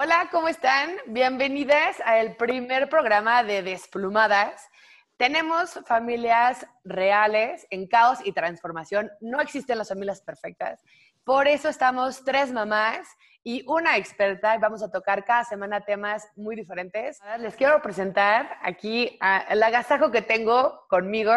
Hola, ¿cómo están? Bienvenidas al primer programa de Desplumadas. Tenemos familias reales en caos y transformación. No existen las familias perfectas. Por eso estamos tres mamás y una experta vamos a tocar cada semana temas muy diferentes. Les quiero presentar aquí el agasajo que tengo conmigo.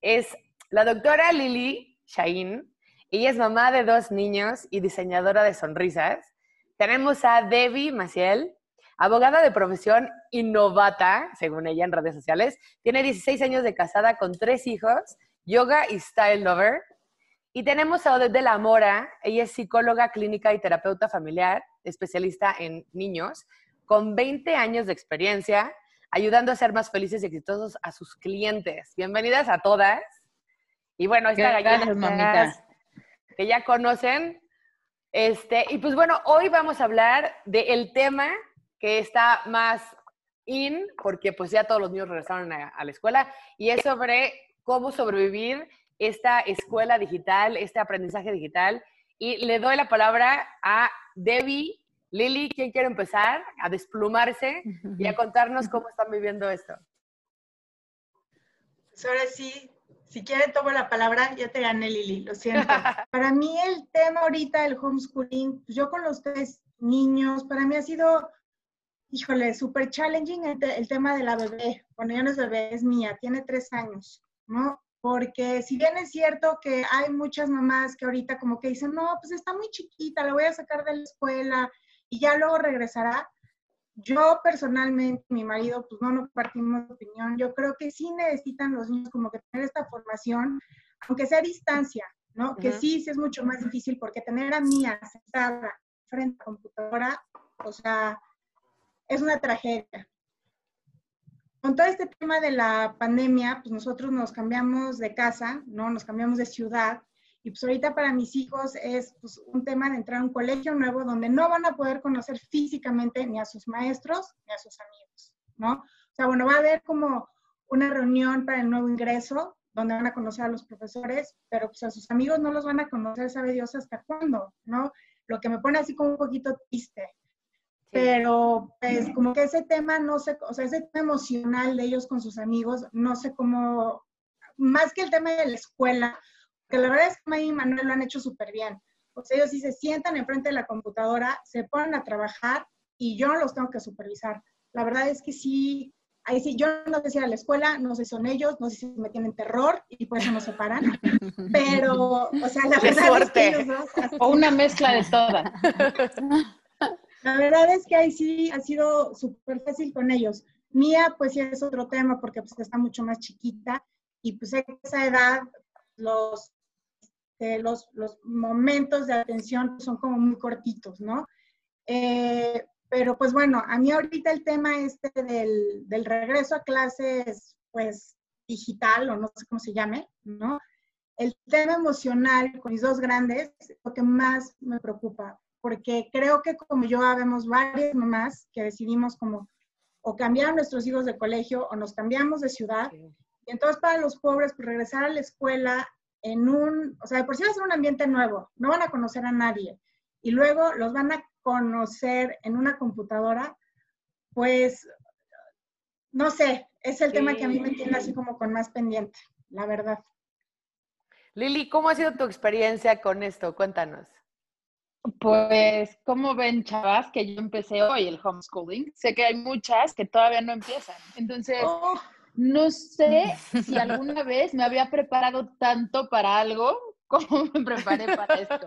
Es la doctora Lili Shain. Ella es mamá de dos niños y diseñadora de sonrisas. Tenemos a Debbie Maciel, abogada de profesión innovata, según ella en redes sociales. Tiene 16 años de casada con tres hijos, yoga y style lover. Y tenemos a Odette de la Mora, ella es psicóloga clínica y terapeuta familiar, especialista en niños, con 20 años de experiencia, ayudando a ser más felices y exitosos a sus clientes. Bienvenidas a todas. Y bueno, esta gallina que ya conocen, este, y pues bueno, hoy vamos a hablar del tema que está más in, porque pues ya todos los niños regresaron a, la escuela, y es sobre cómo sobrevivir esta escuela digital, este aprendizaje digital. Y le doy la palabra a Debbie. Lili, ¿quién quiere empezar a desplumarse y a contarnos cómo están viviendo esto? Pues ahora sí, si quieren tomo la palabra, ya te gané Lili, lo siento. para mí el tema ahorita del homeschooling, yo con los tres niños, para mí ha sido, híjole, súper challenging el, tema de la bebé. Bueno, ya no es bebé, es mía, tiene tres años, ¿no? Porque si bien es cierto que hay muchas mamás que ahorita como que dicen, no, pues está muy chiquita, la voy a sacar de la escuela y ya luego regresará yo personalmente, mi marido, pues no nos partimos de opinión. Yo creo que sí necesitan los niños como que tener esta formación, aunque sea a distancia, ¿no? Que sí, sí es mucho más difícil porque tener a Mía sentada frente a la computadora, o sea, es una tragedia. Con todo este tema de la pandemia, pues nosotros nos cambiamos de casa, ¿no? Nos cambiamos de ciudad y pues ahorita para mis hijos es pues, un tema de entrar a un colegio nuevo donde no van a poder conocer físicamente ni a sus maestros ni a sus amigos, ¿no? O sea, bueno, va a haber como una reunión para el nuevo ingreso donde van a conocer a los profesores, pero pues a sus amigos no los van a conocer, sabe Dios hasta cuándo, ¿no? Lo que me pone así como un poquito triste. Pero pues como que ese tema no sé, o sea, ese tema emocional de ellos con sus amigos, no sé cómo, más que el tema de la escuela, que la verdad es que May y Manuel lo han hecho súper bien. O sea, ellos sí se sientan enfrente de la computadora, se ponen a trabajar y yo no los tengo que supervisar. La verdad es que sí, ahí sí, yo no sé si a la escuela, no sé si son ellos, no sé si me tienen terror y por eso nos separan, pero, o sea, la verdad es que O una mezcla de todas. La verdad es que ahí sí ha sido súper fácil con ellos. Mía, pues sí es otro tema porque pues está mucho más chiquita y pues a esa edad los los, los, momentos de atención son como muy cortitos, ¿no? Eh, pero pues bueno, a mí ahorita el tema este del, del, regreso a clases, pues digital o no sé cómo se llame, ¿no? El tema emocional con mis dos grandes es lo que más me preocupa, porque creo que como yo habemos varias mamás que decidimos como o cambiar a nuestros hijos de colegio o nos cambiamos de ciudad. Y entonces para los pobres, pues regresar a la escuela en un, o sea, de por sí va a ser un ambiente nuevo, no van a conocer a nadie y luego los van a conocer en una computadora, pues, no sé, es el tema que a mí me tiene así como con más pendiente, la verdad. Lili, ¿cómo ha sido tu experiencia con esto? Cuéntanos. Pues, ¿cómo ven, chavas, que yo empecé hoy el homeschooling? Sé que hay muchas que todavía no empiezan. Entonces, oh. No sé si alguna vez me había preparado tanto para algo como me preparé para esto.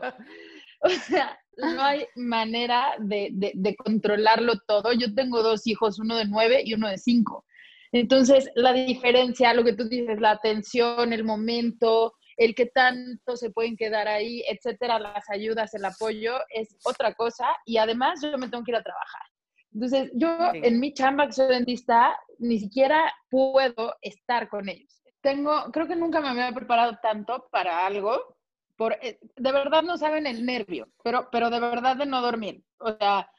O sea, no hay manera de, de, controlarlo todo. Yo tengo dos hijos, uno de nueve y uno de cinco. Entonces, la diferencia, lo que tú dices, la atención, el momento, el que tanto se pueden quedar ahí, etcétera, las ayudas, el apoyo, es otra cosa. Y además, yo me tengo que ir a trabajar. Entonces, yo en mi chamba que soy dentista, ni siquiera puedo estar con ellos. Tengo, creo que nunca me había preparado tanto para algo. Por, eh, de verdad no saben el nervio, pero, pero de verdad de no dormir. O sea,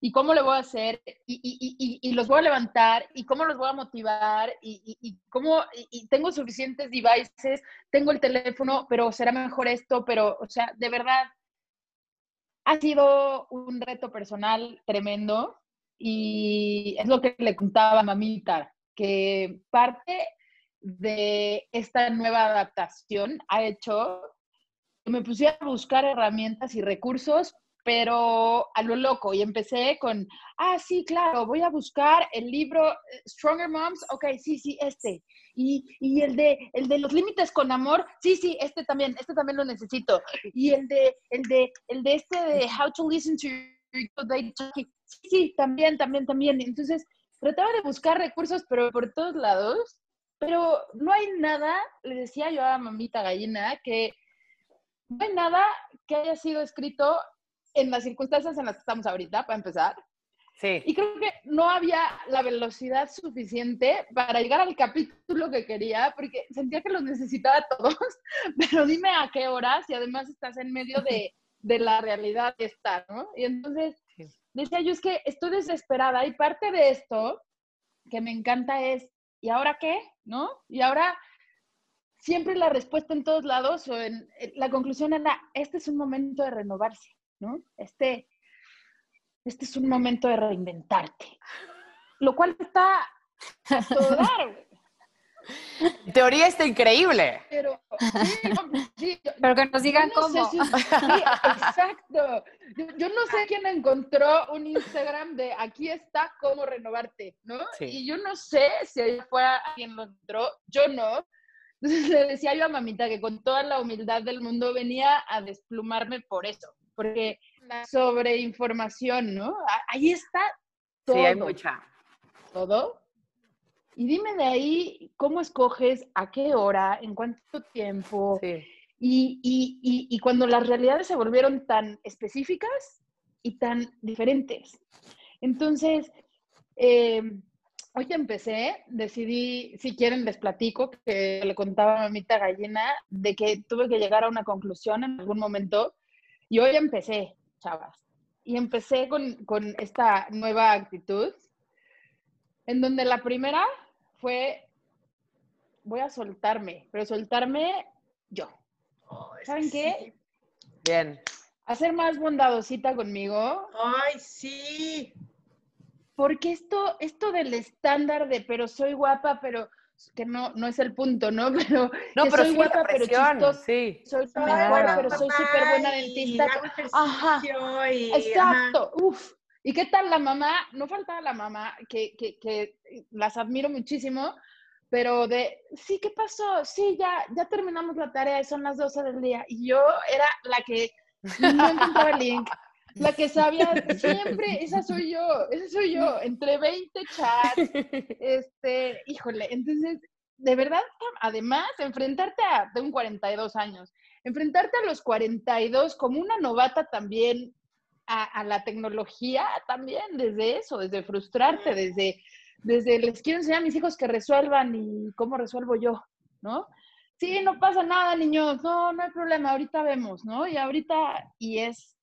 ¿y cómo le voy a hacer? Y, y, y, los voy a levantar, y cómo los voy a motivar, y, cómo, y, tengo suficientes devices, tengo el teléfono, pero será mejor esto, pero, o sea, de verdad, ha sido un reto personal tremendo y es lo que le contaba a mamita, que parte de esta nueva adaptación ha hecho que me pusiera a buscar herramientas y recursos, pero a lo loco. Y empecé con, ah, sí, claro, voy a buscar el libro eh, Stronger Moms, ok, sí, sí, este. Y, y el, de, el de los límites con amor, sí, sí, este también, este también lo necesito. Y el de, el de, el de este de How to Listen to sí, sí, también, también, también. Entonces, trataba de buscar recursos, pero por todos lados. Pero no hay nada, le decía yo a mamita gallina, que no hay nada que haya sido escrito en las circunstancias en las que estamos ahorita, para empezar. Sí. Y creo que no había la velocidad suficiente para llegar al capítulo que quería, porque sentía que los necesitaba todos, pero dime a qué horas y además estás en medio de, de la realidad estar, ¿no? Y entonces decía yo, es que estoy desesperada y parte de esto que me encanta es, ¿y ahora qué? ¿No? Y ahora siempre la respuesta en todos lados o en, la conclusión era, este es un momento de renovarse, ¿no? Este, este es un momento de reinventarte. Lo cual está a todo dar, En teoría está increíble. Pero, pero que nos digan cómo. sí, exacto. Yo, no sé quién encontró un Instagram de aquí está cómo renovarte, ¿no? Y yo no sé si ahí fuera quien lo encontró, yo no. Entonces le decía yo a mamita que con toda la humildad del mundo venía a desplumarme por eso, porque la sobreinformación, ¿no? Ahí está todo. Sí, hay mucha. Todo y dime de ahí cómo escoges, a qué hora, en cuánto tiempo. Y, y, y, cuando las realidades se volvieron tan específicas y tan diferentes. Entonces, eh, hoy empecé, decidí, si quieren les platico, que le contaba a mamita gallina, de que tuve que llegar a una conclusión en algún momento. Y hoy empecé, chavas. Y empecé con, con esta nueva actitud, en donde la primera fue, voy a soltarme, pero soltarme yo. Oh, ¿Saben qué? Bien. Hacer más bondadosita conmigo. Ay, sí. Porque esto, esto del estándar de pero soy guapa, pero que no, no es el punto, ¿no? Pero no, pero soy guapa, pero chistosa. Sí. Soy guapa, pero soy súper buena dentista. Ajá. Exacto. Uf. ¿Y qué tal la mamá? No faltaba la mamá, que, que, que, las admiro muchísimo, pero de, sí, ¿qué pasó? Sí, ya, ya terminamos la tarea son las 12 del día. Y yo era la que no encontraba el link, la que sabía siempre, esa soy yo, esa soy yo, entre 20 chats, este, híjole, entonces, de verdad, además, enfrentarte a, de un 42 años, enfrentarte a los 42 como una novata también a, la tecnología también, desde eso, desde frustrarte, desde, desde les quiero enseñar a mis hijos que resuelvan y cómo resuelvo yo, ¿no? Sí, no pasa nada, niños, no, no hay problema, ahorita vemos, ¿no? Y ahorita, y es.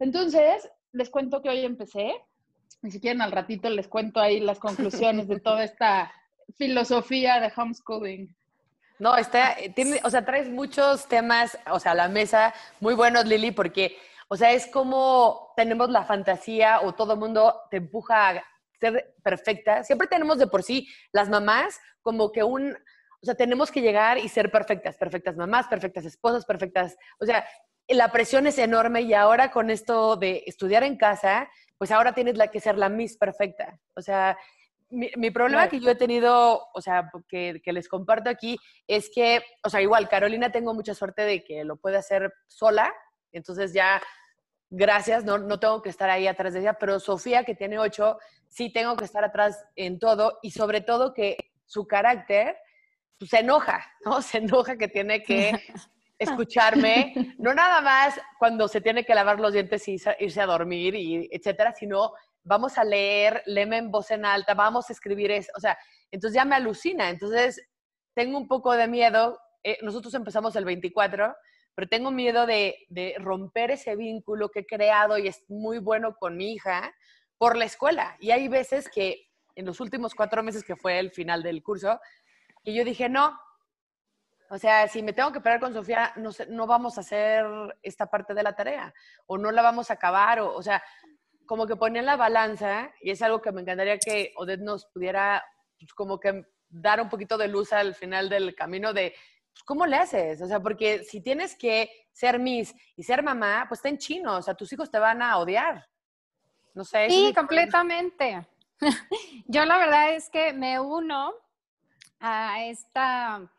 Entonces, les cuento que hoy empecé, ni siquiera al ratito les cuento ahí las conclusiones de toda esta filosofía de homeschooling. No, está, tiene, o sea, traes muchos temas, o sea, a la mesa muy buenos, Lili, porque o sea, es como tenemos la fantasía o todo el mundo te empuja a ser perfecta. Siempre tenemos de por sí las mamás como que un, o sea, tenemos que llegar y ser perfectas, perfectas mamás, perfectas esposas, perfectas, o sea, la presión es enorme y ahora con esto de estudiar en casa, pues ahora tienes la que ser la Miss perfecta. O sea, mi, problema que yo he tenido, o sea, que, que, les comparto aquí, es que, o sea, igual, Carolina tengo mucha suerte de que lo puede hacer sola, entonces ya gracias, no, no tengo que estar ahí atrás de ella, pero Sofía, que tiene ocho, sí tengo que estar atrás en todo y sobre todo que su carácter pues, se enoja, ¿no? Se enoja que tiene que escucharme, no nada más cuando se tiene que lavar los dientes y irse a dormir y etcétera, sino vamos a leer, léeme en voz en alta, vamos a escribir eso, o sea, entonces ya me alucina, entonces tengo un poco de miedo, eh, nosotros empezamos el 24 pero tengo miedo de, romper ese vínculo que he creado y es muy bueno con mi hija por la escuela. Y hay veces que en los últimos cuatro meses que fue el final del curso, y yo dije, no, O sea, si me tengo que pelear con Sofía, no, no vamos a hacer esta parte de la tarea o no la vamos a acabar. O, o sea, como que poner la balanza y es algo que me encantaría que Odette nos pudiera pues, como que dar un poquito de luz al final del camino de cómo le haces. O sea, porque si tienes que ser Miss y ser mamá, pues está en chino. O sea, tus hijos te van a odiar. No sé. Sí, completamente. Yo la verdad es que me uno a esta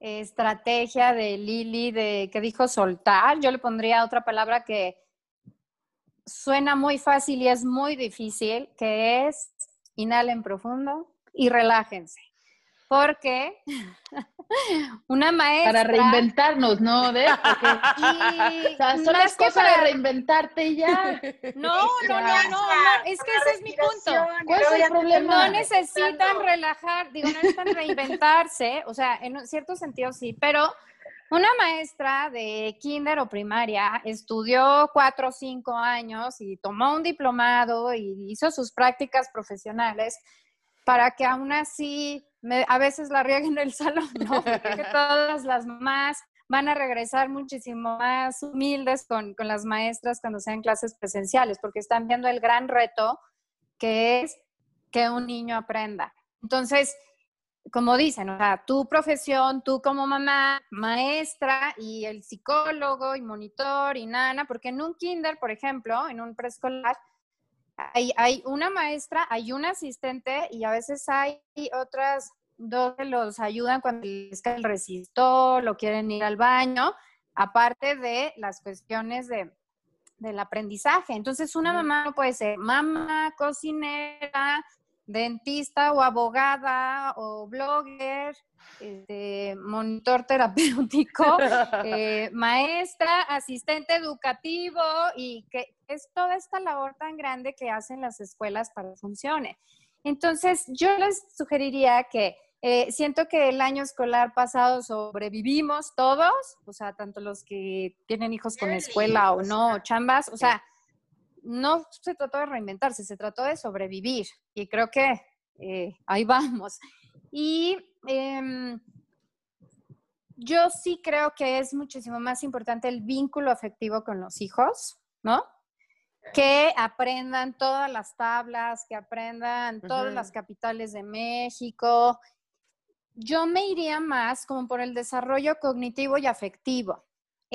estrategia de Lili de que dijo soltar. Yo le pondría otra palabra que suena muy fácil y es muy difícil, que es inhalen profundo y relájense porque una maestra... Para reinventarnos, ¿no? ¿Ves? Y, o sea, solo es cosa para... de reinventarte y ya. No, no, no, no, no, es que ese es mi punto. ¿Cuál es el problema? No necesitan relajar, digo, no necesitan reinventarse, o sea, en cierto sentido sí, pero una maestra de kinder o primaria estudió cuatro o cinco años y tomó un diplomado y hizo sus prácticas profesionales para que aún así a veces la rieguen en el salón, ¿no? Porque todas las mamás van a regresar muchísimo más humildes con, con las maestras cuando sean clases presenciales, porque están viendo el gran reto que es que un niño aprenda. Entonces, como dicen, o sea, tu profesión, tú como mamá, maestra y el psicólogo y monitor y nana, porque en un kinder, por ejemplo, en un preescolar, hay, una maestra, hay un asistente y a veces hay otras dos que los ayudan cuando les cae el resistor, lo quieren ir al baño, aparte de las cuestiones de, del aprendizaje. Entonces, una mamá no puede ser mamá, cocinera, dentista o abogada o blogger, este, monitor terapéutico, eh, maestra, asistente educativo y que es toda esta labor tan grande que hacen las escuelas para que funcione. Entonces, yo les sugeriría que eh, siento que el año escolar pasado sobrevivimos todos, o sea, tanto los que tienen hijos con escuela o no, chambas, o sea, no se trató de reinventarse, se trató de sobrevivir y creo que eh, ahí vamos. Y em, yo sí creo que es muchísimo más importante el vínculo afectivo con los hijos, ¿no? Que aprendan todas las tablas, que aprendan todas las capitales de México. Yo me iría más como por el desarrollo cognitivo y afectivo.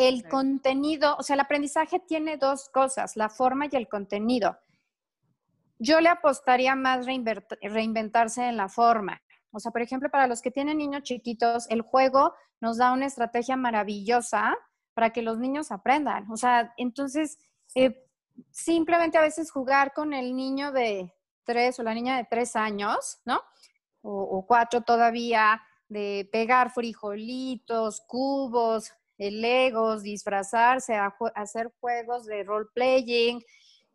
El contenido, o sea, el aprendizaje tiene dos cosas, la forma y el contenido. Yo le apostaría más reinventarse en la forma. O sea, por ejemplo, para los que tienen niños chiquitos, el juego nos da una estrategia maravillosa para que los niños aprendan. O sea, entonces, eh, simplemente a veces jugar con el niño de tres o la niña de tres años, ¿no? O, o cuatro todavía, de pegar frijolitos, cubos, legos, disfrazarse, hacer juegos de role playing,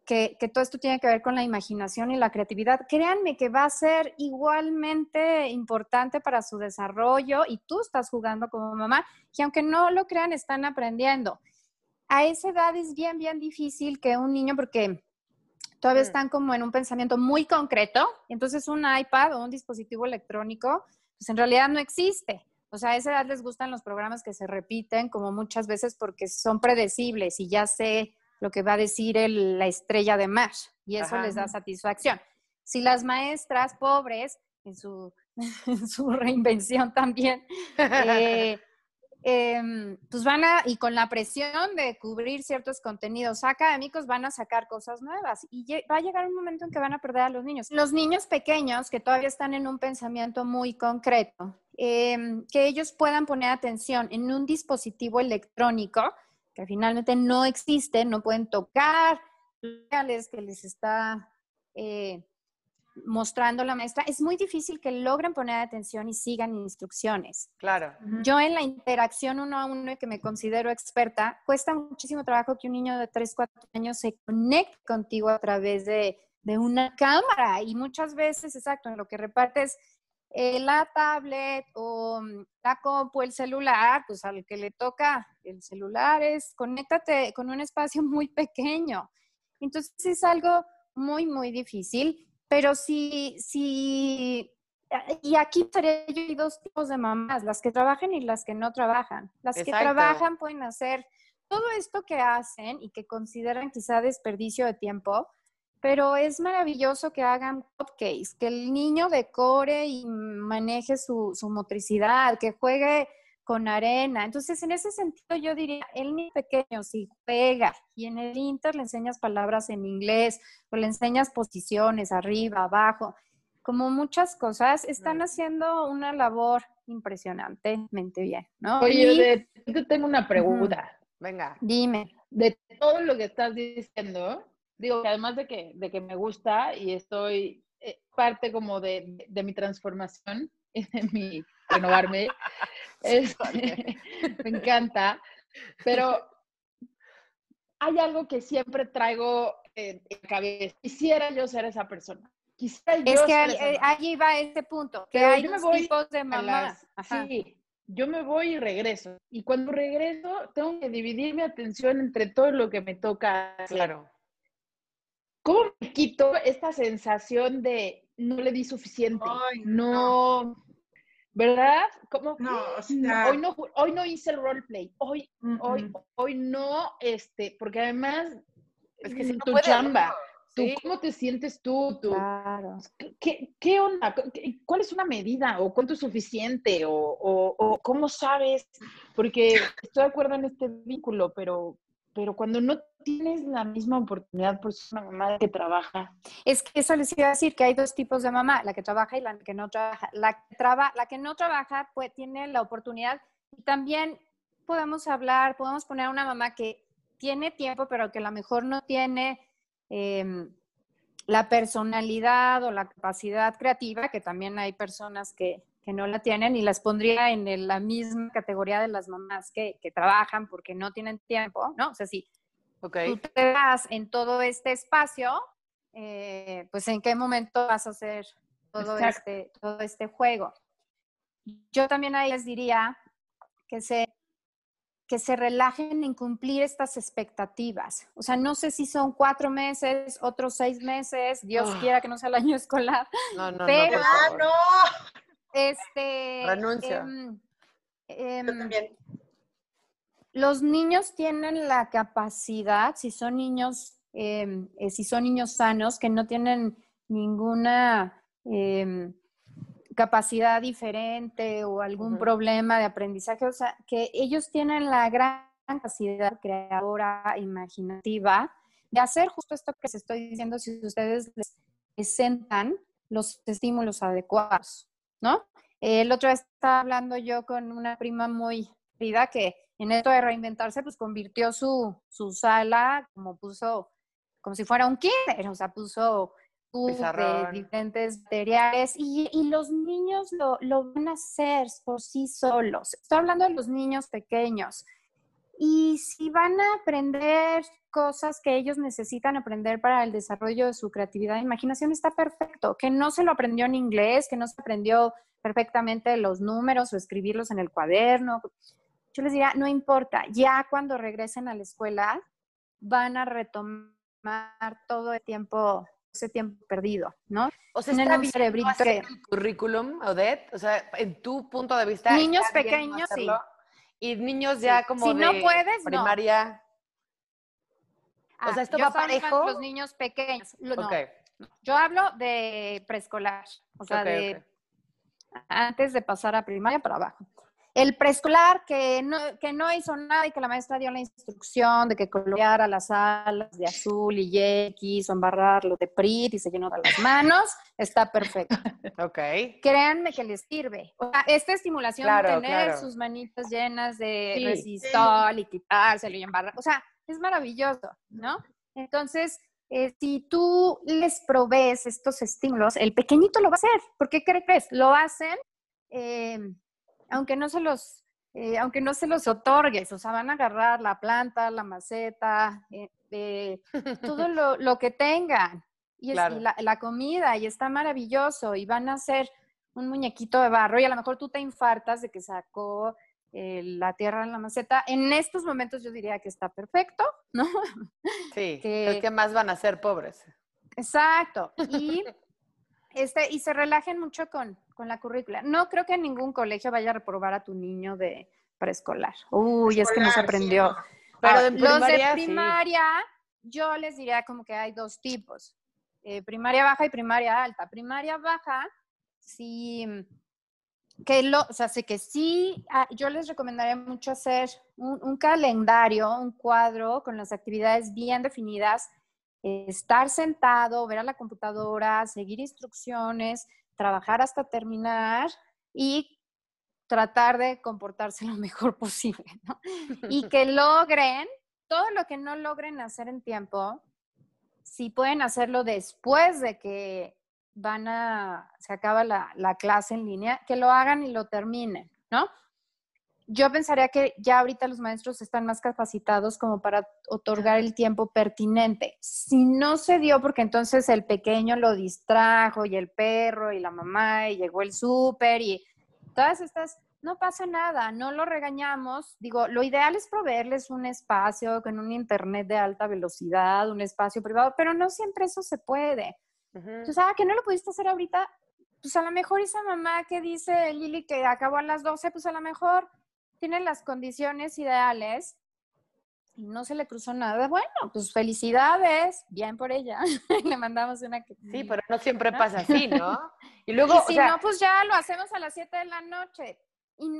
que, todo esto tiene que ver con la imaginación y la creatividad. Créanme que va a ser igualmente importante para su desarrollo y tú estás jugando como mamá, y aunque no lo crean, están aprendiendo. A esa edad es bien, bien difícil que un niño, porque todavía mm. están como en un pensamiento muy concreto, entonces un iPad o un dispositivo electrónico, pues en realidad no existe. O sea, a esa edad les gustan los programas que se repiten, como muchas veces porque son predecibles y ya sé lo que va a decir la estrella de Mash y eso les da satisfacción. Si las maestras pobres, en su, su reinvención también, eh, em, pues van a, y con la presión de cubrir ciertos contenidos académicos, van a sacar cosas nuevas y va a llegar un momento en que van a perder a los niños. Los niños pequeños que todavía están en un pensamiento muy concreto, Em, que ellos puedan poner atención en un dispositivo electrónico que finalmente no existe, no pueden tocar que les está eh, mostrando la maestra, es muy difícil que logren poner atención y sigan instrucciones. Claro. Yo en la interacción uno a uno, que me considero experta, cuesta muchísimo trabajo que un niño de 3, 4 años se conecte contigo a través de, de una cámara y muchas veces, exacto, en lo que repartes eh, la tablet o mm, la compu, el celular, pues al que le toca el celular es conéctate con un espacio muy pequeño. Entonces es algo muy, muy difícil, pero si, si y aquí hay dos tipos de mamás, las que trabajan y las que no trabajan. Las que trabajan pueden hacer todo esto que hacen y que consideran quizá desperdicio de tiempo, pero es maravilloso que hagan cupcakes, que el niño decore y maneje su, su motricidad, que juegue con arena. Entonces, en ese sentido, yo diría, el niño pequeño, si juega y en el Inter le enseñas palabras en inglés o le enseñas posiciones arriba, abajo, como muchas cosas, están haciendo una labor impresionantemente bien, ¿no? Oye, yo tengo una pregunta. Venga. Dime. De todo lo que estás diciendo, digo, además de que, de que me gusta y estoy eh, parte como de, de mi transformación de mi renovarme, este, me encanta, pero hay algo que siempre traigo en la cabeza. Quisiera yo ser esa persona. Quisiera es que ahí va este punto, que hay dos tipos de mamás. sí, yo me voy y regreso. Y cuando regreso, tengo que dividir mi atención entre todo lo que me toca. Claro. ¿Cómo me quito esta sensación de no le di suficiente? no, ¿verdad? ¿Cómo? No, hoy no, hoy no hice el roleplay. Hoy, hoy, hoy no, este, porque además es que si tu chamba. ¿Cómo te sientes tú? Claro. ¿Qué, onda? ¿Cuál es una medida? ¿O cuánto es suficiente? ¿O, cómo sabes? Porque estoy de acuerdo en este vínculo, pero, pero cuando no tienes la misma oportunidad por ser una mamá que trabaja. Es que eso les iba a decir, que hay dos tipos de mamá, la que trabaja y la que no trabaja. La que, traba, la que no trabaja pues, tiene la oportunidad también podemos hablar, podemos poner a una mamá que tiene tiempo, pero que a lo mejor no tiene Em, la personalidad o la capacidad creativa, que también hay personas que, no la tienen, y las pondría en la misma categoría de las mamás que, trabajan porque no tienen tiempo, ¿no? O sea, si tú te das en todo este espacio, eh, pues en qué momento vas a hacer todo este, todo este juego. Yo también ahí les diría que se que se relajen en cumplir estas expectativas. O sea, no sé si son cuatro meses, otros seis meses, Dios ah. quiera que no sea el año escolar. No, no, pero, no, no. Este. Renuncia. Em, em, los niños tienen la capacidad, si son niños, em, eh, si son niños sanos, que no tienen ninguna capacidad diferente o algún problema de aprendizaje, o sea, que ellos tienen la gran capacidad creadora, imaginativa, de hacer justo esto que les estoy diciendo si ustedes les presentan los estímulos adecuados, ¿no? El otro día estaba hablando yo con una prima muy querida que en esto de reinventarse, pues convirtió su, su sala, como puso, como si fuera un kinder, o sea, puso de diferentes materiales y, y los niños lo, lo, van a hacer por sí solos. Estoy hablando de los niños pequeños. Y si van a aprender cosas que ellos necesitan aprender para el desarrollo de su creatividad e imaginación, está perfecto. Que no se lo aprendió en inglés, que no se aprendió perfectamente los números o escribirlos en el cuaderno. Yo les diría, no importa, ya cuando regresen a la escuela van a retomar todo el tiempo ese tiempo perdido, ¿no? O sea, está un cerebrito que... el currículum, Odette, o sea, en tu punto de vista. Niños pequeños, sí. Y niños ya como si de no puedes, primaria. o sea, ah, esto va parejo. Los niños pequeños. No. Yo hablo de preescolar, o sea, de antes de pasar a primaria para abajo. El preescolar que no, que no hizo nada y que la maestra dio la instrucción de que coloreara las alas de azul y X o embarrarlo de PRIT y se llenó de las manos, está perfecto. Ok. Créanme que les sirve. O sea, esta estimulación de tener sus manitas llenas de resistol y quitárselo y embarrar, o sea, es maravilloso, ¿no? Entonces, eh, si tú les provees estos estímulos, el pequeñito lo va a hacer. ¿Por qué crees? Lo hacen eh, aunque no se los, eh, aunque no se los otorgues, o sea, van a agarrar la planta, la maceta, eh, todo lo, que tengan, y, la, comida, y está maravilloso, y van a hacer un muñequito de barro, y a lo mejor tú te infartas de que sacó eh, la tierra en la maceta. En estos momentos yo diría que está perfecto, ¿no? Sí, que, que más van a ser pobres. Exacto. Y Este, y se relajen mucho con, con la currícula. No creo que ningún colegio vaya a reprobar a tu niño de preescolar. Uy, es que no se aprendió. Pero de los de primaria, yo les diría como que hay dos tipos. Eh, primaria baja y primaria alta. Primaria baja, sí, que lo, o sea, que sí, ah, yo les recomendaría mucho hacer un, un, calendario, un cuadro con las actividades bien definidas, estar sentado, ver a la computadora, seguir instrucciones, trabajar hasta terminar y tratar de comportarse lo mejor posible, ¿no? Y que logren todo lo que no logren hacer en tiempo, si pueden hacerlo después de que van a, se acaba la, la, clase en línea, que lo hagan y lo terminen, ¿no? Yo pensaría que ya ahorita los maestros están más capacitados como para otorgar el tiempo pertinente. Si no se dio, porque entonces el pequeño lo distrajo y el perro y la mamá y llegó el súper y todas estas no pasa nada, no lo regañamos. Digo, lo ideal es proveerles un espacio con un internet de alta velocidad, un espacio privado, pero no siempre eso se puede. Entonces, ah, que no lo pudiste hacer ahorita, pues a lo mejor esa mamá que dice Lili que acabó a las 12, pues a lo mejor tiene las condiciones ideales y no se le cruzó nada. Bueno, pues felicidades, bien por ella. le mandamos una que... Sí, pero no siempre pasa así, ¿no? Y luego... si no, pues ya lo hacemos a las 7 de la noche.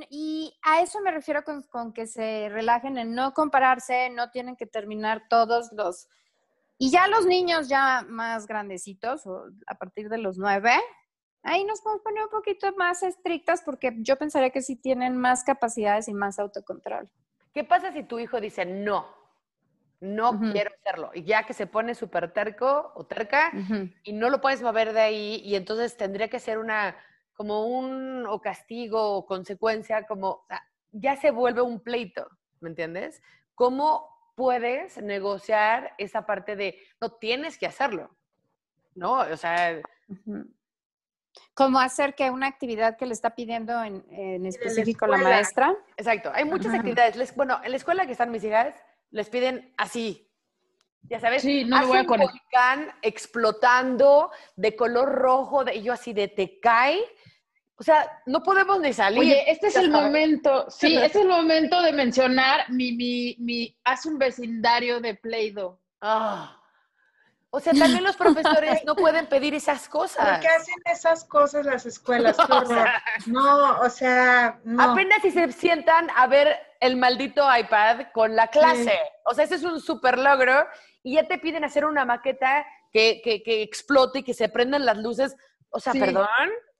Y, a eso me refiero con, que se relajen en no compararse, no tienen que terminar todos los... Y ya los niños ya más grandecitos, o a partir de los nueve, ahí nos podemos poner un poquito más estrictas porque yo pensaría que sí tienen más capacidades y más autocontrol. ¿Qué pasa si tu hijo dice no? No quiero hacerlo. Y ya que se pone súper terco o terca y no lo puedes mover de ahí y entonces tendría que ser una como un o castigo o consecuencia, como ya se vuelve un pleito, ¿me entiendes? ¿Cómo puedes negociar esa parte de no tienes que hacerlo? ¿No? O sea. Como hacer que una actividad que le está pidiendo en, específico la, maestra. Exacto. Hay muchas actividades. bueno, en la escuela que están mis hijas, les piden así. Ya sabes, sí, no voy a volcán explotando de color rojo, de, y yo así de te cae o sea, no podemos ni salir. Oye, este es el momento, sí, este es el momento de mencionar mi, mi, mi, haz un vecindario de Play-Doh. Ah. O sea, también los profesores no pueden pedir esas cosas. ¿Por qué hacen esas cosas las escuelas? no, o sea, no. Apenas si se sientan a ver el maldito iPad con la clase. O sea, ese es un súper logro. Y ya te piden hacer una maqueta que, que, que explote y que se prendan las luces. O sea, perdón.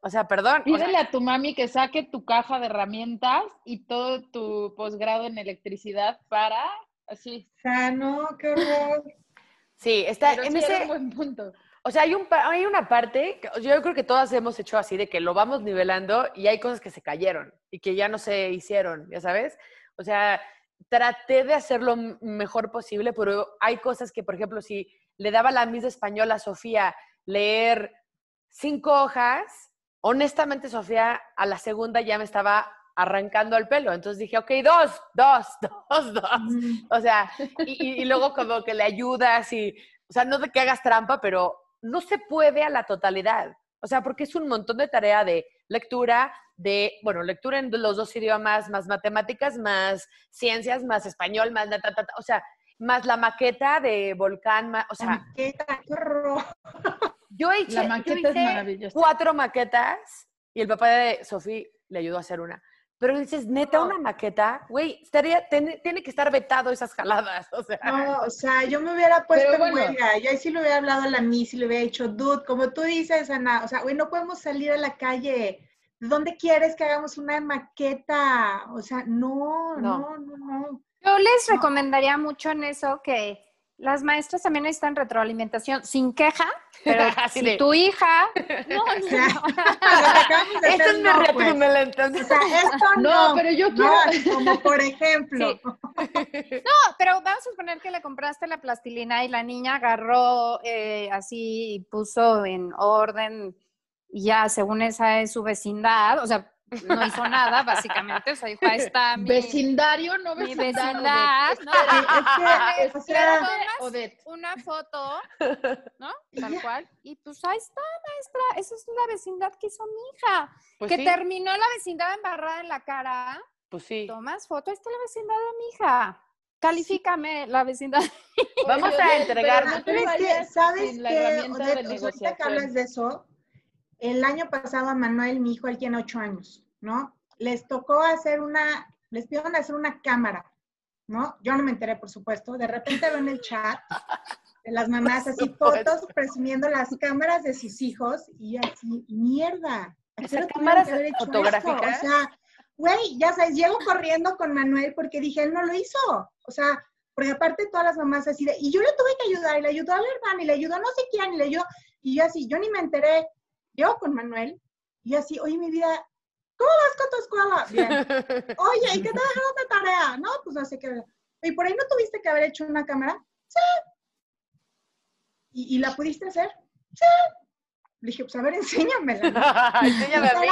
O sea, perdón. Pídele a tu mami que saque tu caja de herramientas y todo tu posgrado en electricidad para así. O sea, no, qué horror. Sí, está en ese buen punto. O sea, hay, un, hay una parte, yo creo que todas hemos hecho así, de que lo vamos nivelando y hay cosas que se cayeron y que ya no se hicieron, ya sabes. O sea, traté de hacer lo mejor posible, pero hay cosas que, por ejemplo, si le daba la misma español a Sofía leer cinco hojas, honestamente, Sofía, a la segunda ya me estaba arrancando el pelo. Entonces dije, ok, dos, dos, dos, dos. O sea, y, luego como que le ayudas y, o sea, no de que hagas trampa, pero no se puede a la totalidad. O sea, porque es un montón de tarea de lectura, de, bueno, lectura en los dos idiomas, más matemáticas, más ciencias, más español, más, o sea, más la maqueta de volcán, o sea. maqueta, Yo hice, cuatro maquetas y el papá de Sofía le ayudó a hacer una. Pero dices, neta, una maqueta, güey, estaría, tiene, que estar vetado esas jaladas, o sea. No, o sea, yo me hubiera puesto en huelga, yo ahí sí le hubiera hablado a la mí, si le hubiera dicho, dude, como tú dices, Ana, o sea, güey, no podemos salir a la calle, ¿dónde quieres que hagamos una maqueta? O sea, no, no, no, no. Yo les recomendaría mucho en eso que las maestras también necesitan retroalimentación sin queja, pero si tu hija. No, no, Esto es retroalimentación. esto no, pero yo quiero. como por ejemplo. No, pero vamos a suponer que le compraste la plastilina y la niña agarró eh, así y puso en orden, ya según esa es su vecindad. O sea, no hizo nada, básicamente. O sea, dijo, ahí está mi vecindario, no mi vecindad, ¿no? Es que, o sea, tomas Odette. una foto, ¿no? Tal cual. Y pues ahí está, maestra. Esa es la vecindad que hizo mi hija. Pues que sí, terminó la vecindad embarrada en la cara. pues sí. Tomas foto, ahí está la vecindad de mi hija. Califícame la vecindad. Vamos Oye, a Odette, entregar. pero no que, ¿sabes la qué, herramienta Odette? de O sea, ahorita que hablas de eso, el año pasado a Manuel, mi hijo, él tiene ocho años, ¿no? Les tocó hacer una, les pidieron hacer una cámara, ¿no? Yo no me enteré, por supuesto. De repente veo en el chat de las mamás así fotos presumiendo las cámaras de sus hijos y así, mierda. ¿a qué ¿Esas cámaras fotográficas? O sea, güey, ya sabes, llego corriendo con Manuel porque dije, él no lo hizo. O sea, porque aparte todas las mamás así de, y yo le tuve que ayudar, y le ayudó a la hermana, y le ayudó a no sé quién, y le ayudó, y yo así, yo ni me enteré. Yo con Manuel, y yo así, oye, mi vida, ¿cómo vas con tu escuela? Bien. Oye, ¿y qué te dejaron de tarea? No, pues no sé qué. ¿Y por ahí no tuviste que haber hecho una cámara? Sí. ¿Y, y la pudiste hacer? Sí. Le dije, pues a ver, enséñamela. ¿no? Enséñame a mí.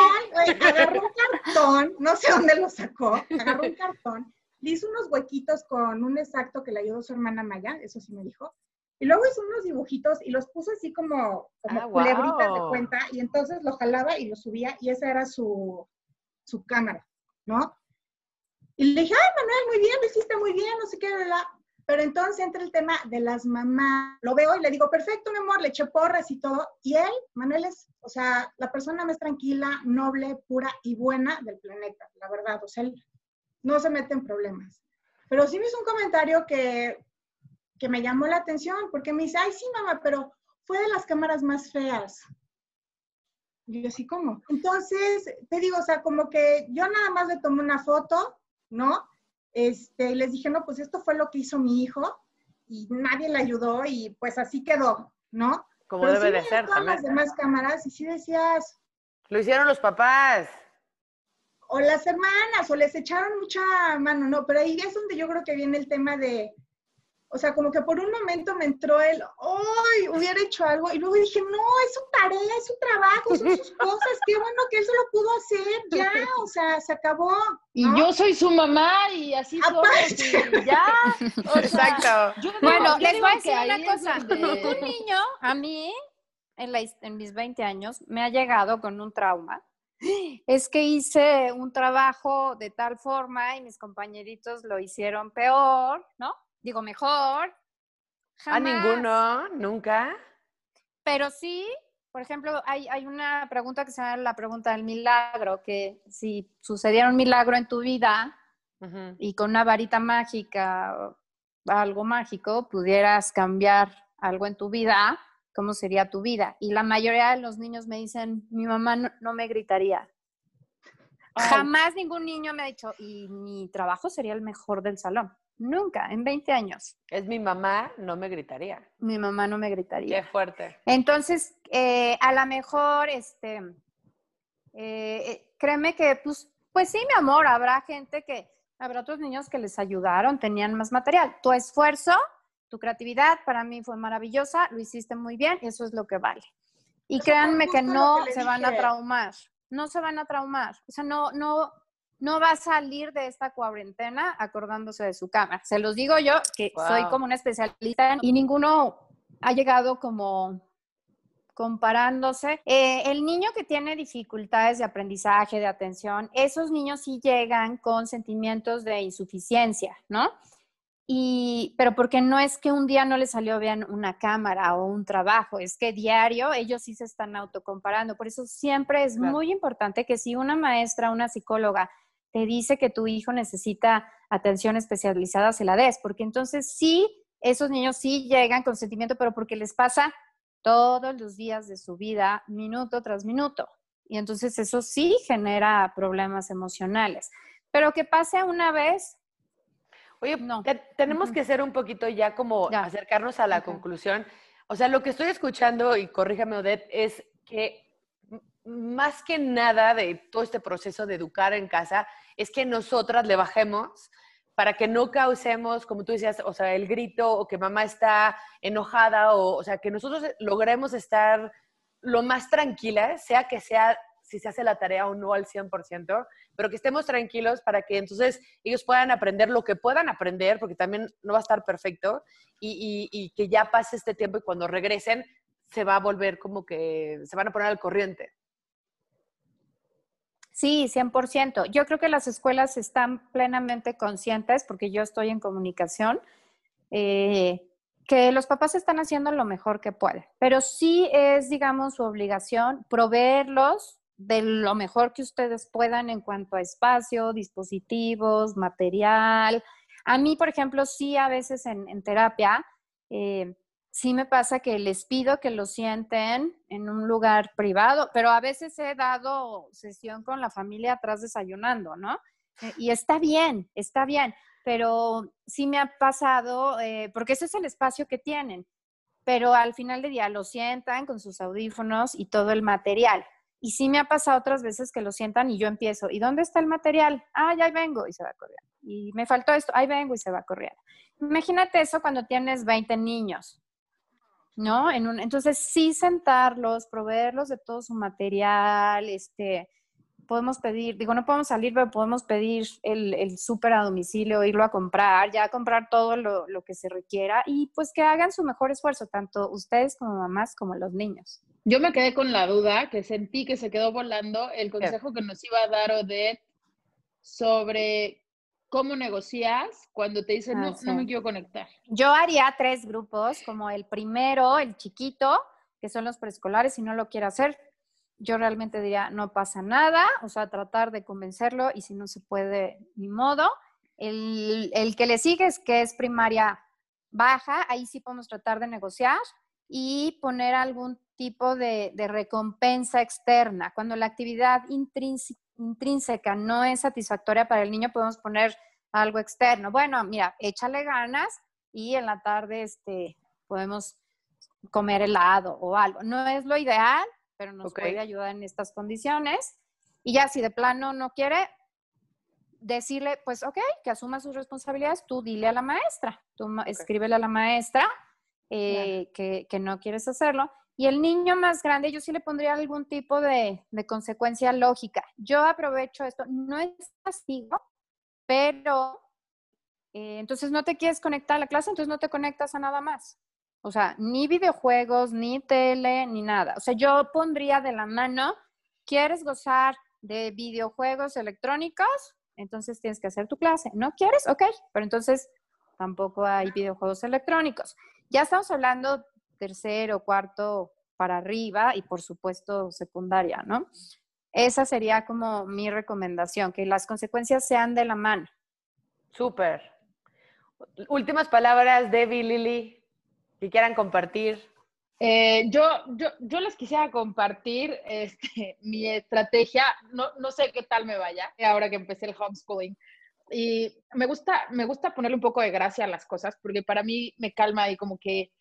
Agarró un cartón, no sé dónde lo sacó, agarró un cartón, le hizo unos huequitos con un exacto que le ayudó su hermana Maya, eso sí me dijo, y luego hizo unos dibujitos y los puso así como, como Ah, culebritas de cuenta, y entonces lo jalaba y lo subía, y esa era su, su cámara, ¿no? Y le dije, ay, Manuel, muy bien, lo hiciste muy bien, no sé qué, ¿verdad? Pero entonces entra el tema de las mamás. Lo veo y le digo, perfecto, mi amor, le eché porras y todo. Y él, Manuel, es, o sea, la persona más tranquila, noble, pura y buena del planeta, la verdad. O sea, él no se mete en problemas. Pero sí me hizo un comentario que, que me llamó la atención, porque me dice, ay, sí, mamá, pero fue de las cámaras más feas. Y yo así, ¿cómo? Entonces, te digo, o sea, como que yo nada más le tomé una foto, ¿no? Este, y les dije, no, pues esto fue lo que hizo mi hijo y nadie le ayudó y pues así quedó, ¿no? Como Pero debe sí de ser todas las también. demás cámaras y sí decías, Lo hicieron los papás. o las hermanas, o les echaron mucha mano, no, pero ahí es donde yo creo que viene el tema de, o sea, como que por un momento me entró el, ¡ay! Hubiera hecho algo, y luego dije, no, es su tarea, es su trabajo, son sus cosas, qué bueno que él se lo pudo hacer, ya, o sea, se acabó. Y yo soy su mamá y así somos Aparte. y ya. O sea, Exacto. yo Bueno, yo les voy a decir una cosa. Un niño, a mí, en, la en mis 20 años, me ha llegado con un trauma. Es que hice un trabajo de tal forma y mis compañeritos lo hicieron peor, ¿no? Digo, mejor. A ninguno, nunca. Pero sí, por ejemplo, hay, hay una pregunta que se llama la pregunta del milagro, que si sucediera un milagro en tu vida, y con una varita mágica, o algo mágico, pudieras cambiar algo en tu vida, ¿cómo sería tu vida? Y la mayoría de los niños me dicen, mi mamá no, no me gritaría. Jamás ningún niño me ha dicho, y mi trabajo sería el mejor del salón. Nunca, en 20 años, Es mi mamá, no me gritaría. mi mamá no me Qué gritaría. fuerte. Entonces, eh, a lo mejor, este, eh, eh, créeme que, pues, pues sí, mi amor, habrá gente que, habrá otros niños que les ayudaron, tenían más material. Tu esfuerzo, tu creatividad, para mí fue maravillosa, lo hiciste muy bien, y eso es lo que vale. Y Eso créanme que no que se van a traumar, no se van a traumar. O sea, no, no, no va a salir de esta cuarentena acordándose de su cámara. Se los digo yo, que soy como una especialista y ninguno ha llegado como comparándose. Eh, el niño que tiene dificultades de aprendizaje, de atención, esos niños sí llegan con sentimientos de insuficiencia, ¿no? Y, pero porque no es que un día no les salió bien una cámara o un trabajo, es que diario ellos sí se están autocomparando. Por eso siempre es Claro. muy importante que si una maestra, una psicóloga te dice que tu hijo necesita atención especializada, se la des, porque entonces sí, esos niños sí llegan con sentimiento, pero porque les pasa todos los días de su vida, minuto tras minuto. Y entonces eso sí genera problemas emocionales. Pero que pase una vez, Oye, No. te- tenemos que ser un poquito ya como Ya. acercarnos a la conclusión. O sea, lo que estoy escuchando, y corríjame Odette, es que más que nada de todo este proceso de educar en casa, es que nosotras le bajemos para que no causemos, como tú decías, o sea, el grito o que mamá está enojada o, o sea, que nosotros logremos estar lo más tranquilas, sea que sea si se hace la tarea o no al 100%, pero que estemos tranquilos para que entonces ellos puedan aprender lo que puedan aprender, porque también no va a estar perfecto, y, y que ya pase este tiempo y cuando regresen se va a volver como que se van a poner al corriente. Sí, 100%. Yo creo que las escuelas están plenamente conscientes, porque yo estoy en comunicación, eh, que los papás están haciendo lo mejor que pueden, pero sí es, digamos, su obligación proveerlos de lo mejor que ustedes puedan en cuanto a espacio, dispositivos, material. A mí, por ejemplo, sí a veces en, terapia, eh, sí me pasa que les pido que lo sienten en un lugar privado, pero a veces he dado sesión con la familia atrás desayunando, ¿no? Eh, y está bien, está bien, pero sí me ha pasado, eh, porque ese es el espacio que tienen, pero al final del día lo sientan con sus audífonos y todo el material. Y sí me ha pasado otras veces que lo sientan y yo empiezo, ¿y dónde está el material? Ah, ya vengo y se va corriendo. Y me faltó esto, ahí vengo y se va corriendo. Imagínate eso cuando tienes 20 niños. ¿No? En un, entonces, sí sentarlos, proveerlos de todo su material, este, podemos pedir, digo, no podemos salir, pero podemos pedir el, el súper a domicilio, irlo a comprar, ya comprar todo lo, lo, que se requiera y pues que hagan su mejor esfuerzo, tanto ustedes como mamás como los niños. Yo me quedé con la duda, que sentí que se quedó volando el consejo que nos iba a dar Odette sobre ¿Cómo negocias cuando te dicen, no, ah, no me quiero conectar? Yo haría tres grupos, como el primero, el chiquito, que son los preescolares, si no lo quiere hacer, yo realmente diría, no pasa nada, o sea, tratar de convencerlo y si no se puede, ni modo. El, el que le sigue es que es primaria baja, ahí sí podemos tratar de negociar y poner algún tipo de, de recompensa externa. Cuando la actividad intrínseca intrínseca no es satisfactoria para el niño, podemos poner algo externo. Bueno, mira, échale ganas y en la tarde este, podemos comer helado o algo. No es lo ideal, pero nos puede ayudar en estas condiciones. Y ya si de plano no quiere, decirle, pues, ok, que asuma sus responsabilidades, tú dile a la maestra, tú escríbele a la maestra eh, que, que, no quieres hacerlo. Y el niño más grande, yo sí le pondría algún tipo de, consecuencia lógica. Yo aprovecho esto, no es castigo, pero eh, entonces no te quieres conectar a la clase, entonces no te conectas a nada más. O sea, ni videojuegos, ni tele, ni nada. O sea, yo pondría de la mano, ¿quieres gozar de videojuegos electrónicos? Entonces tienes que hacer tu clase. ¿No quieres? Ok, pero entonces tampoco hay videojuegos electrónicos. Ya estamos hablando tercero, cuarto para arriba y por supuesto secundaria, ¿no? Esa sería como mi recomendación, que las consecuencias sean de la mano. Súper. Últimas palabras, Debbie, Lili, que quieran compartir. Eh, yo, yo, yo, les quisiera compartir este, mi estrategia. No, no sé qué tal me vaya ahora que empecé el homeschooling. Y me gusta, me gusta ponerle un poco de gracia a las cosas, porque para mí me calma y como que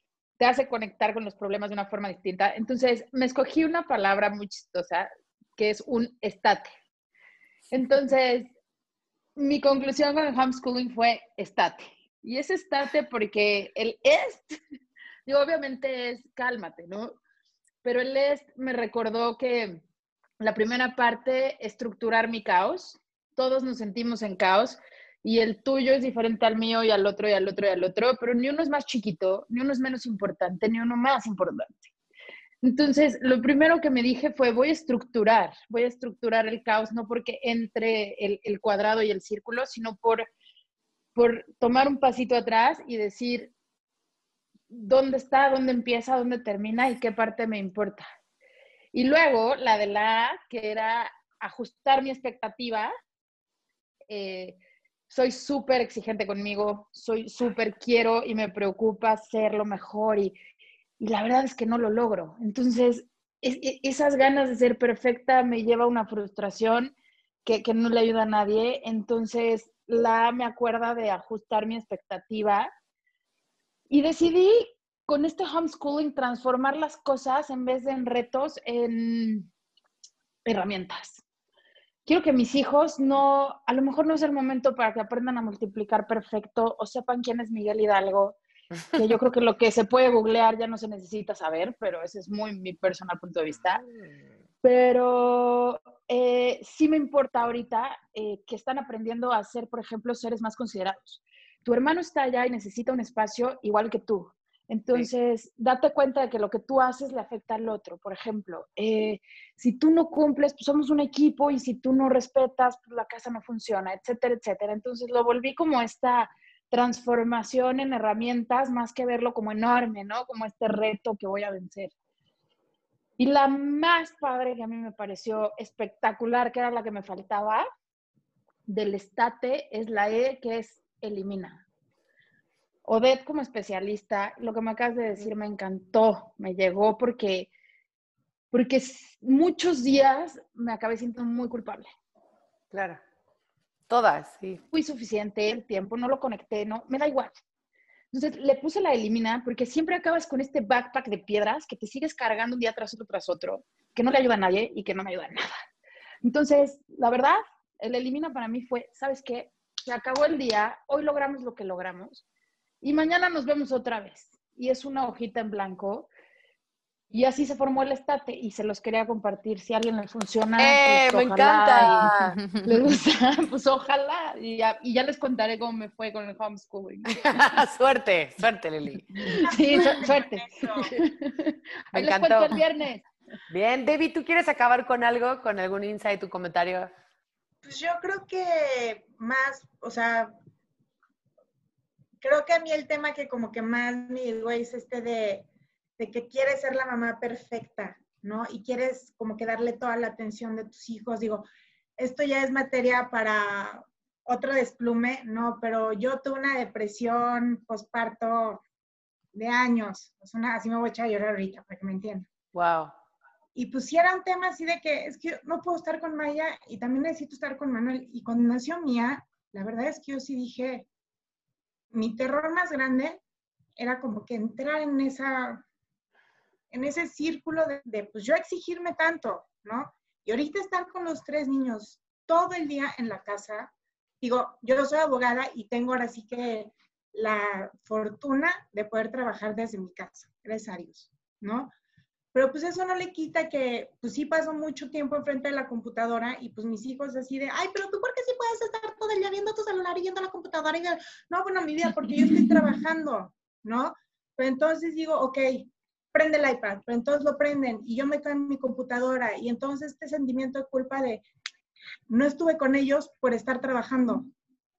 te hace conectar con los problemas de una forma distinta. Entonces, me escogí una palabra muy chistosa, que es un estate. Entonces, mi conclusión con el homeschooling fue estate. Y es estate porque el est, digo, obviamente es cálmate, ¿no? Pero el est me recordó que la primera parte, estructurar mi caos. Todos nos sentimos en caos y el tuyo es diferente al mío y al otro y al otro y al otro, pero ni uno es más chiquito, ni uno es menos importante, ni uno más importante. Entonces, lo primero que me dije fue, voy a estructurar, voy a estructurar el caos, no porque entre el, el cuadrado y el círculo, sino por, por tomar un pasito atrás y decir, ¿dónde está, dónde empieza, dónde termina y qué parte me importa? Y luego, la de la que era ajustar mi expectativa, eh, soy súper exigente conmigo, soy súper quiero y me preocupa ser lo mejor y, la verdad es que no lo logro. Entonces, e, esas ganas de ser perfecta me lleva a una frustración que, que, no le ayuda a nadie. Entonces, la me acuerda de ajustar mi expectativa y decidí con este homeschooling transformar las cosas en vez de en retos en herramientas quiero que mis hijos no, a lo mejor no es el momento para que aprendan a multiplicar perfecto o sepan quién es Miguel Hidalgo, que yo creo que lo que se puede googlear ya no se necesita saber, pero ese es muy mi personal punto de vista. Pero eh, sí me importa ahorita eh, que están aprendiendo a ser, por ejemplo, seres más considerados. Tu hermano está allá y necesita un espacio igual que tú. Entonces, date cuenta de que lo que tú haces le afecta al otro. Por ejemplo, eh, si tú no cumples, pues somos un equipo y si tú no respetas, pues la casa no funciona, etcétera, etcétera. Entonces, lo volví como esta transformación en herramientas más que verlo como enorme, ¿no? Como este reto que voy a vencer. Y la más padre que a mí me pareció espectacular, que era la que me faltaba, del estate, es la E, que es elimina. Odette como especialista, lo que me acabas de decir me encantó, me llegó porque, porque muchos días me acabé sintiendo muy culpable. Claro. Todas, sí. Fui suficiente el tiempo, no lo conecté, no, me da igual. Entonces le puse la elimina porque siempre acabas con este backpack de piedras que te sigues cargando un día tras otro tras otro, que no le ayuda a nadie y que no me ayuda a nada. Entonces, la verdad, el elimina para mí fue, ¿sabes qué? Se acabó el día, hoy logramos lo que logramos y mañana nos vemos otra vez. Y es una hojita en blanco. Y así se formó el estate y se los quería compartir. Si a alguien le funciona, ¡Eh, pues, me encanta. les gusta, pues ojalá. Y ya, y ya, les contaré cómo me fue con el homeschooling. suerte, suerte, Lili. Sí, suerte. Me Ahí encantó. les cuento el viernes. Bien, David, ¿tú quieres acabar con algo, con algún insight, tu comentario? Pues yo creo que más, o sea, creo que a mí el tema que como que más me llegó es este de, de, que quieres ser la mamá perfecta, ¿no? Y quieres como que darle toda la atención de tus hijos. Digo, esto ya es materia para otro desplume, ¿no? Pero yo tuve una depresión posparto de años. Es una, así me voy a echar a llorar ahorita, para que me entiendan. Wow. Y pues sí era un tema así de que es que no puedo estar con Maya y también necesito estar con Manuel. Y cuando nació Mía, la verdad es que yo sí dije, mi terror más grande era como que entrar en esa, en ese círculo de, pues yo exigirme tanto, ¿no? Y ahorita estar con los tres niños todo el día en la casa, digo, yo soy abogada y tengo ahora sí que la fortuna de poder trabajar desde mi casa, gracias a Dios, ¿no? Pero pues eso no le quita que, pues sí paso mucho tiempo enfrente de la computadora y pues mis hijos así de, ay, pero tú por qué sí puedes estar todo el día viendo tu celular y viendo la computadora? Y no, bueno, mi vida, porque yo estoy trabajando, ¿no? Pero entonces digo, ok, prende el iPad, pero entonces lo prenden y yo me quedo en mi computadora y entonces este sentimiento de culpa de, no estuve con ellos por estar trabajando,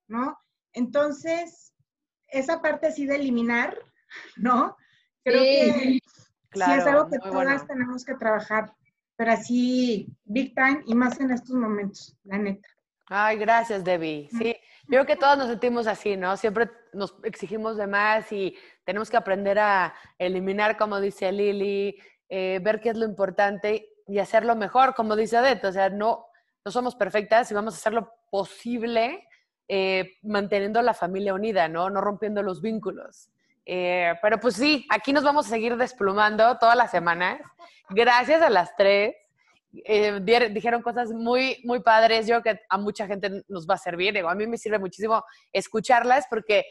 ¿no? Entonces, esa parte así de eliminar, ¿no? Creo sí. que Claro, sí, es algo que todas bueno. tenemos que trabajar, pero así, big time y más en estos momentos, la neta. Ay, gracias, Debbie. Sí, yo creo que todos nos sentimos así, ¿no? Siempre nos exigimos de más y tenemos que aprender a eliminar, como dice Lili, eh, ver qué es lo importante y hacerlo mejor, como dice Odette. O sea, no, no somos perfectas y vamos a hacer lo posible eh, manteniendo la familia unida, ¿no? No rompiendo los vínculos. Eh, pero pues sí, aquí nos vamos a seguir desplumando todas las semanas. Gracias a las tres. Eh, dijeron cosas muy, muy padres. Yo creo que a mucha gente nos va a servir. Digo, a mí me sirve muchísimo escucharlas porque,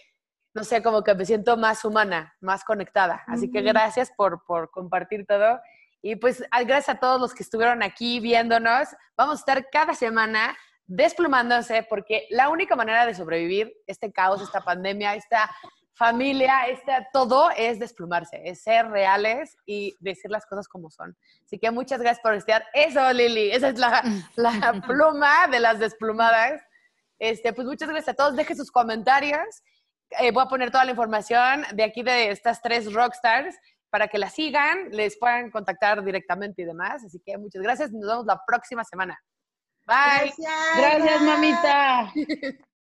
no sé, como que me siento más humana, más conectada. Así que gracias por, por compartir todo. Y pues gracias a todos los que estuvieron aquí viéndonos. Vamos a estar cada semana desplumándose porque la única manera de sobrevivir este caos, esta pandemia, esta familia, este, todo es desplumarse, es ser reales y decir las cosas como son. Así que muchas gracias por estar. Eso, Lili, esa es la, la pluma de las desplumadas. Este, pues muchas gracias a todos. Dejen sus comentarios. Eh, voy a poner toda la información de aquí de estas tres rockstars para que la sigan, les puedan contactar directamente y demás. Así que muchas gracias. Nos vemos la próxima semana. Bye. Gracias, gracias mamita.